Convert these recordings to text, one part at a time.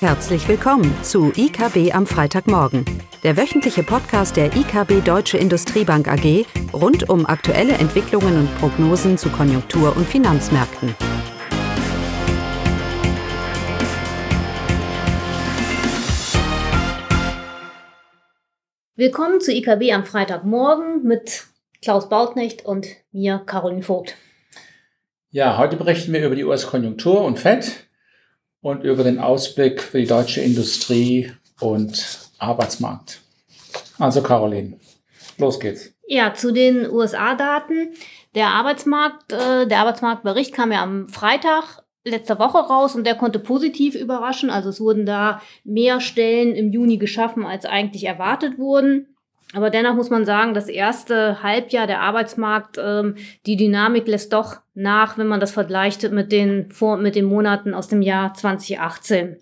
Herzlich willkommen zu IKB am Freitagmorgen, der wöchentliche Podcast der IKB Deutsche Industriebank AG rund um aktuelle Entwicklungen und Prognosen zu Konjunktur- und Finanzmärkten. Willkommen zu IKB am Freitagmorgen mit Klaus Bautnecht und mir, Caroline Vogt. Ja, heute berichten wir über die US-Konjunktur und FED und über den Ausblick für die deutsche Industrie und Arbeitsmarkt. Also Caroline, los geht's. Ja, zu den USA-Daten. Der Arbeitsmarkt, äh, der Arbeitsmarktbericht kam ja am Freitag letzter Woche raus und der konnte positiv überraschen. Also es wurden da mehr Stellen im Juni geschaffen, als eigentlich erwartet wurden. Aber dennoch muss man sagen, das erste Halbjahr der Arbeitsmarkt, ähm, die Dynamik lässt doch nach, wenn man das vergleicht mit den, vor, mit den Monaten aus dem Jahr 2018.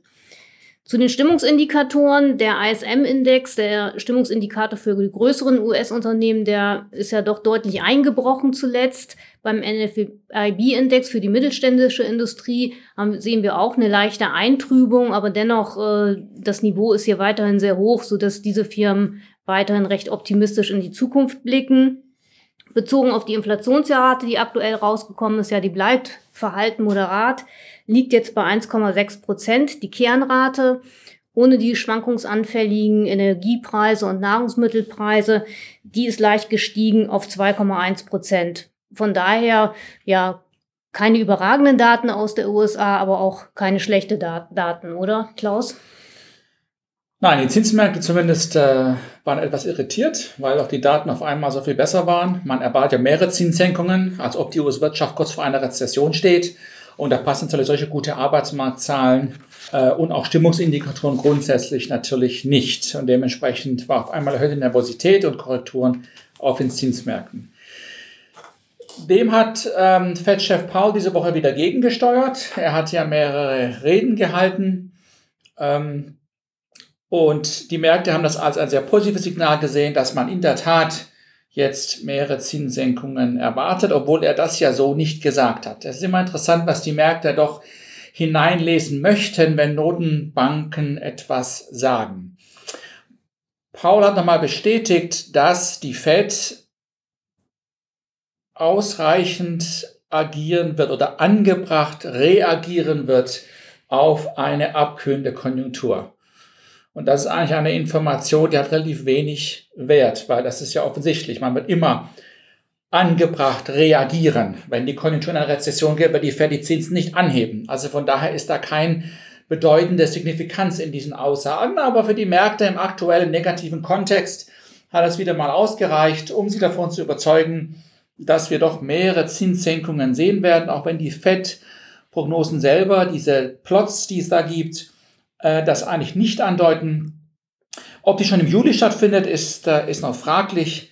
Zu den Stimmungsindikatoren, der ISM-Index, der Stimmungsindikator für die größeren US-Unternehmen, der ist ja doch deutlich eingebrochen zuletzt. Beim NFIB-Index für die mittelständische Industrie haben, sehen wir auch eine leichte Eintrübung, aber dennoch äh, das Niveau ist hier weiterhin sehr hoch, sodass diese Firmen weiterhin recht optimistisch in die Zukunft blicken. Bezogen auf die Inflationsrate, die aktuell rausgekommen ist, ja, die bleibt verhalten moderat, liegt jetzt bei 1,6 Prozent, die Kernrate. Ohne die schwankungsanfälligen Energiepreise und Nahrungsmittelpreise, die ist leicht gestiegen auf 2,1 Prozent. Von daher, ja, keine überragenden Daten aus der USA, aber auch keine schlechte Daten, oder Klaus? Nein, die Zinsmärkte zumindest äh, waren etwas irritiert, weil auch die Daten auf einmal so viel besser waren. Man erbat ja mehrere Zinssenkungen, als ob die US-Wirtschaft kurz vor einer Rezession steht. Und da passen natürlich solche gute Arbeitsmarktzahlen äh, und auch Stimmungsindikatoren grundsätzlich natürlich nicht. Und dementsprechend war auf einmal erhöhte Nervosität und Korrekturen auf den Zinsmärkten. Dem hat ähm, Fed-Chef Paul diese Woche wieder gegengesteuert. Er hat ja mehrere Reden gehalten. Ähm, und die Märkte haben das als ein sehr positives Signal gesehen, dass man in der Tat jetzt mehrere Zinssenkungen erwartet, obwohl er das ja so nicht gesagt hat. Es ist immer interessant, was die Märkte doch hineinlesen möchten, wenn Notenbanken etwas sagen. Paul hat nochmal bestätigt, dass die Fed ausreichend agieren wird oder angebracht reagieren wird auf eine abkühlende Konjunktur. Und das ist eigentlich eine Information, die hat relativ wenig Wert, weil das ist ja offensichtlich. Man wird immer angebracht reagieren. Wenn die Konjunktur in eine Rezession geht, wird die Fed die Zinsen nicht anheben. Also von daher ist da kein bedeutende Signifikanz in diesen Aussagen. Aber für die Märkte im aktuellen negativen Kontext hat es wieder mal ausgereicht, um sie davon zu überzeugen, dass wir doch mehrere Zinssenkungen sehen werden, auch wenn die Fed-Prognosen selber, diese Plots, die es da gibt, äh, das eigentlich nicht andeuten. Ob die schon im Juli stattfindet, ist, äh, ist noch fraglich.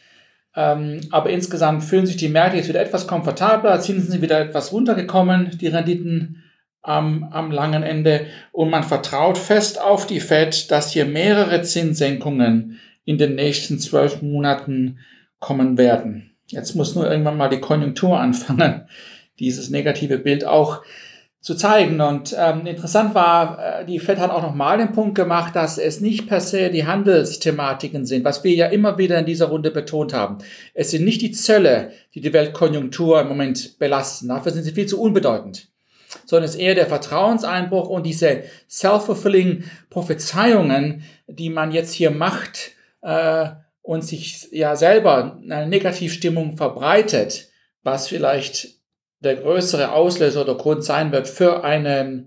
Ähm, aber insgesamt fühlen sich die Märkte jetzt wieder etwas komfortabler, Zinsen sind wieder etwas runtergekommen, die Renditen am, am langen Ende. Und man vertraut fest auf die Fed, dass hier mehrere Zinssenkungen in den nächsten zwölf Monaten kommen werden. Jetzt muss nur irgendwann mal die Konjunktur anfangen, dieses negative Bild auch zu zeigen. Und ähm, interessant war, äh, die FED hat auch nochmal den Punkt gemacht, dass es nicht per se die Handelsthematiken sind, was wir ja immer wieder in dieser Runde betont haben. Es sind nicht die Zölle, die die Weltkonjunktur im Moment belasten. Dafür sind sie viel zu unbedeutend. Sondern es ist eher der Vertrauenseinbruch und diese self-fulfilling Prophezeiungen, die man jetzt hier macht äh, und sich ja selber eine Negativstimmung verbreitet, was vielleicht der größere Auslöser oder Grund sein wird für eine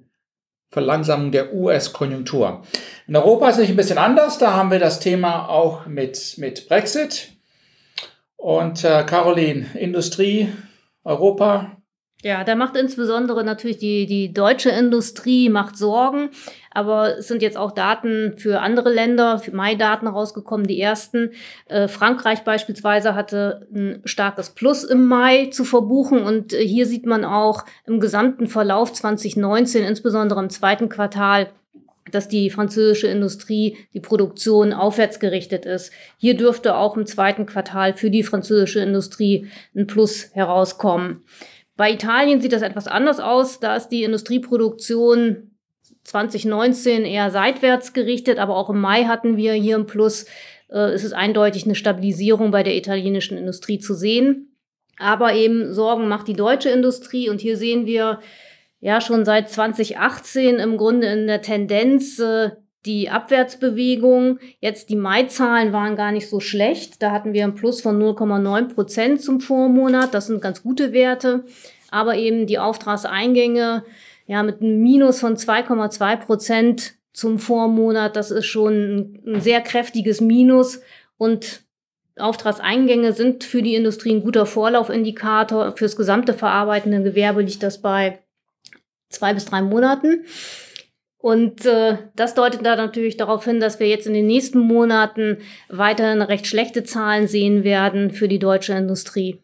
Verlangsamung der US-Konjunktur. In Europa ist es ein bisschen anders. Da haben wir das Thema auch mit, mit Brexit. Und äh, Caroline, Industrie, Europa, ja, da macht insbesondere natürlich die, die deutsche Industrie macht Sorgen. Aber es sind jetzt auch Daten für andere Länder, für Mai-Daten rausgekommen, die ersten. Äh, Frankreich beispielsweise hatte ein starkes Plus im Mai zu verbuchen. Und äh, hier sieht man auch im gesamten Verlauf 2019, insbesondere im zweiten Quartal, dass die französische Industrie, die Produktion aufwärts gerichtet ist. Hier dürfte auch im zweiten Quartal für die französische Industrie ein Plus herauskommen. Bei Italien sieht das etwas anders aus. Da ist die Industrieproduktion 2019 eher seitwärts gerichtet, aber auch im Mai hatten wir hier im Plus. Äh, es ist eindeutig eine Stabilisierung bei der italienischen Industrie zu sehen. Aber eben Sorgen macht die deutsche Industrie und hier sehen wir ja schon seit 2018 im Grunde in der Tendenz äh, die Abwärtsbewegung. Jetzt die Mai-Zahlen waren gar nicht so schlecht. Da hatten wir ein Plus von 0,9 Prozent zum Vormonat. Das sind ganz gute Werte. Aber eben die Auftragseingänge ja mit einem Minus von 2,2 Prozent zum Vormonat. Das ist schon ein sehr kräftiges Minus und Auftragseingänge sind für die Industrie ein guter Vorlaufindikator. Fürs gesamte verarbeitende Gewerbe liegt das bei zwei bis drei Monaten. Und äh, das deutet da natürlich darauf hin, dass wir jetzt in den nächsten Monaten weiterhin recht schlechte Zahlen sehen werden für die deutsche Industrie.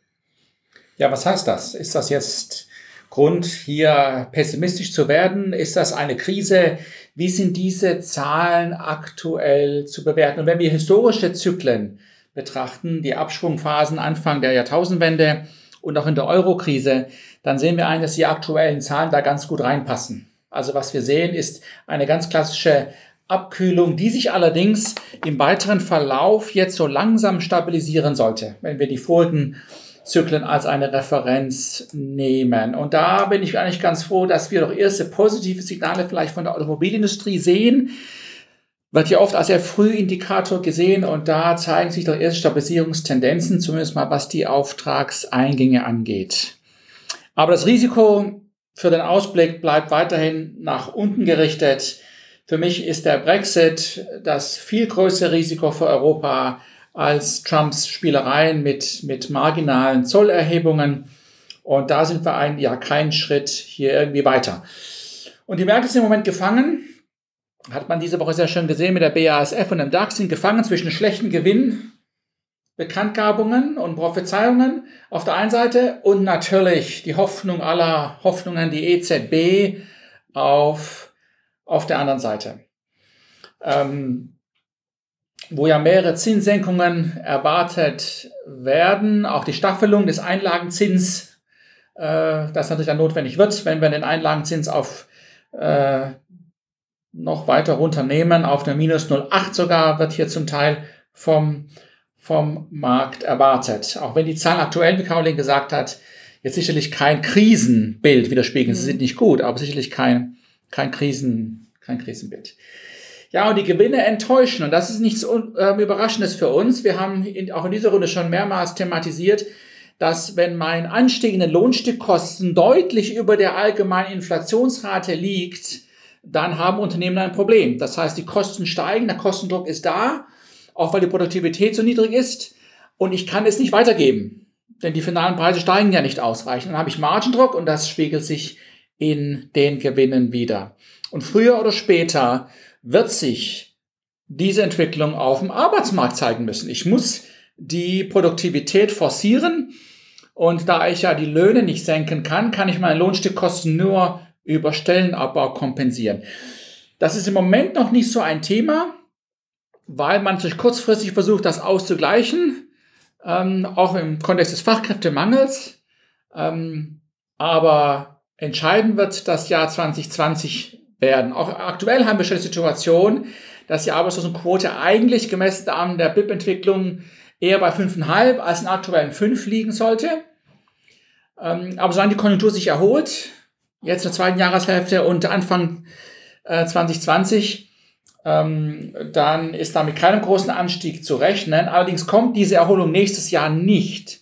Ja, was heißt das? Ist das jetzt Grund, hier pessimistisch zu werden? Ist das eine Krise? Wie sind diese Zahlen aktuell zu bewerten? Und wenn wir historische Zyklen betrachten, die Abschwungphasen Anfang der Jahrtausendwende und auch in der Eurokrise, dann sehen wir ein, dass die aktuellen Zahlen da ganz gut reinpassen. Also was wir sehen, ist eine ganz klassische Abkühlung, die sich allerdings im weiteren Verlauf jetzt so langsam stabilisieren sollte, wenn wir die vorigen Zyklen als eine Referenz nehmen. Und da bin ich eigentlich ganz froh, dass wir doch erste positive Signale vielleicht von der Automobilindustrie sehen wird ja oft als sehr Frühindikator gesehen und da zeigen sich doch erst Stabilisierungstendenzen, zumindest mal was die Auftragseingänge angeht. Aber das Risiko für den Ausblick bleibt weiterhin nach unten gerichtet. Für mich ist der Brexit das viel größere Risiko für Europa als Trumps Spielereien mit, mit marginalen Zollerhebungen. Und da sind wir ein, ja keinen Schritt hier irgendwie weiter. Und die Märkte sind im Moment gefangen hat man diese Woche sehr schön gesehen mit der BASF und dem DAX, sind gefangen zwischen schlechten Gewinn, Bekanntgabungen und Prophezeiungen auf der einen Seite und natürlich die Hoffnung aller Hoffnungen, die EZB auf, auf der anderen Seite. Ähm, wo ja mehrere Zinssenkungen erwartet werden, auch die Staffelung des Einlagenzins, äh, das natürlich dann notwendig wird, wenn wir den Einlagenzins auf äh, noch weiter runternehmen, auf der minus 0,8 sogar, wird hier zum Teil vom, vom Markt erwartet. Auch wenn die Zahlen aktuell, wie Caroline gesagt hat, jetzt sicherlich kein Krisenbild widerspiegeln. Sie mhm. sind nicht gut, aber sicherlich kein, kein, Krisen, kein Krisenbild. Ja, und die Gewinne enttäuschen. Und das ist nichts äh, Überraschendes für uns. Wir haben in, auch in dieser Runde schon mehrmals thematisiert, dass wenn mein Anstieg in den Lohnstückkosten deutlich über der allgemeinen Inflationsrate liegt, dann haben Unternehmen ein Problem. Das heißt, die Kosten steigen, der Kostendruck ist da, auch weil die Produktivität so niedrig ist und ich kann es nicht weitergeben, denn die finalen Preise steigen ja nicht ausreichend. Dann habe ich Margendruck und das spiegelt sich in den Gewinnen wieder. Und früher oder später wird sich diese Entwicklung auf dem Arbeitsmarkt zeigen müssen. Ich muss die Produktivität forcieren und da ich ja die Löhne nicht senken kann, kann ich meine Lohnstückkosten nur über Stellenabbau kompensieren. Das ist im Moment noch nicht so ein Thema, weil man sich kurzfristig versucht, das auszugleichen, ähm, auch im Kontext des Fachkräftemangels. Ähm, aber entscheidend wird das Jahr 2020 werden. Auch aktuell haben wir schon die Situation, dass die Arbeitslosenquote eigentlich gemessen an der BIP-Entwicklung eher bei 5,5 als in aktuellen 5 liegen sollte. Ähm, aber solange die Konjunktur sich erholt, jetzt in der zweiten Jahreshälfte und Anfang äh, 2020, ähm, dann ist da mit keinem großen Anstieg zu rechnen. Allerdings kommt diese Erholung nächstes Jahr nicht.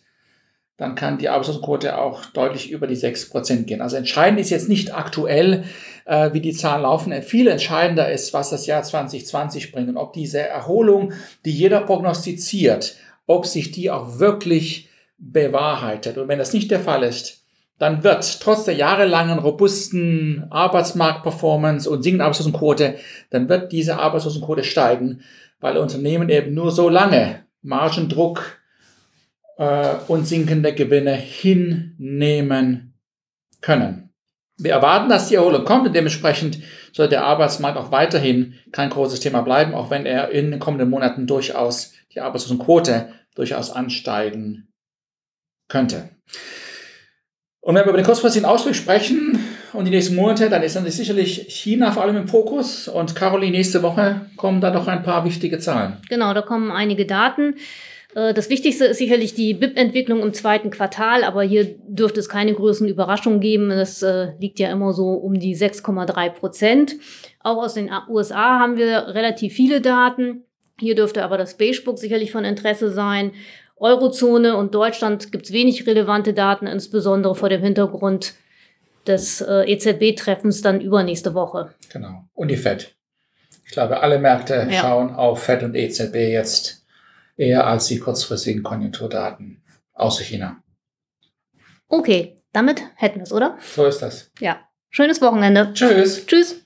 Dann kann die Arbeitslosenquote auch deutlich über die 6% gehen. Also entscheidend ist jetzt nicht aktuell, äh, wie die Zahlen laufen. Viel entscheidender ist, was das Jahr 2020 bringt und ob diese Erholung, die jeder prognostiziert, ob sich die auch wirklich bewahrheitet. Und wenn das nicht der Fall ist, dann wird trotz der jahrelangen robusten Arbeitsmarktperformance und sinkenden Arbeitslosenquote, dann wird diese Arbeitslosenquote steigen, weil Unternehmen eben nur so lange Margendruck äh, und sinkende Gewinne hinnehmen können. Wir erwarten, dass die Erholung kommt und dementsprechend soll der Arbeitsmarkt auch weiterhin kein großes Thema bleiben, auch wenn er in den kommenden Monaten durchaus die Arbeitslosenquote durchaus ansteigen könnte. Und wenn wir über den kurzfristigen Ausblick sprechen, und die nächsten Monate, dann ist dann sicherlich China vor allem im Fokus. Und Caroline, nächste Woche kommen da doch ein paar wichtige Zahlen. Genau, da kommen einige Daten. Äh, das Wichtigste ist sicherlich die BIP-Entwicklung im zweiten Quartal, aber hier dürfte es keine größeren Überraschungen geben. Das äh, liegt ja immer so um die 6,3 Prozent. Auch aus den USA haben wir relativ viele Daten. Hier dürfte aber das Beigebook sicherlich von Interesse sein. Eurozone und Deutschland gibt es wenig relevante Daten, insbesondere vor dem Hintergrund des äh, EZB-Treffens dann übernächste Woche. Genau. Und die FED. Ich glaube, alle Märkte ja. schauen auf FED und EZB jetzt eher als die kurzfristigen Konjunkturdaten außer China. Okay, damit hätten wir es, oder? So ist das. Ja. Schönes Wochenende. Tschüss. Tschüss.